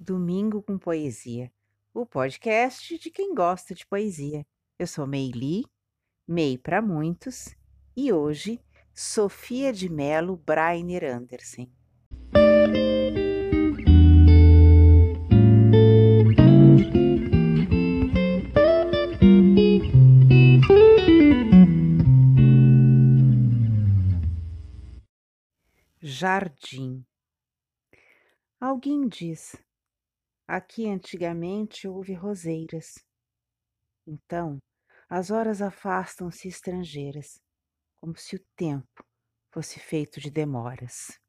Domingo com Poesia, o podcast de quem gosta de poesia. Eu sou Meili, Mei para muitos, e hoje Sofia de Melo Brainer Anderson. Jardim. Alguém diz: Aqui antigamente houve roseiras. Então, as horas afastam-se estrangeiras, como se o tempo fosse feito de demoras.